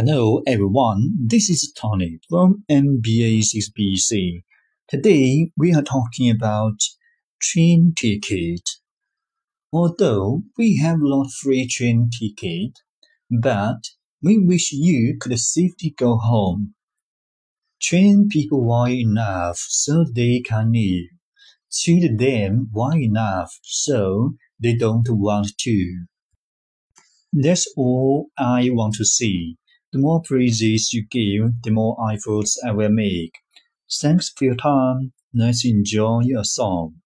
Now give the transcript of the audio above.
Hello everyone, this is Tony from MBA 6BC. Today we are talking about train ticket. Although we have lot free train ticket, but we wish you could safely go home. Train people well enough so they can live. Treat them well enough so they don't want to. That's all I want to say. The more praises you give, the more efforts I will make. Thanks for your time. Let's enjoy your song.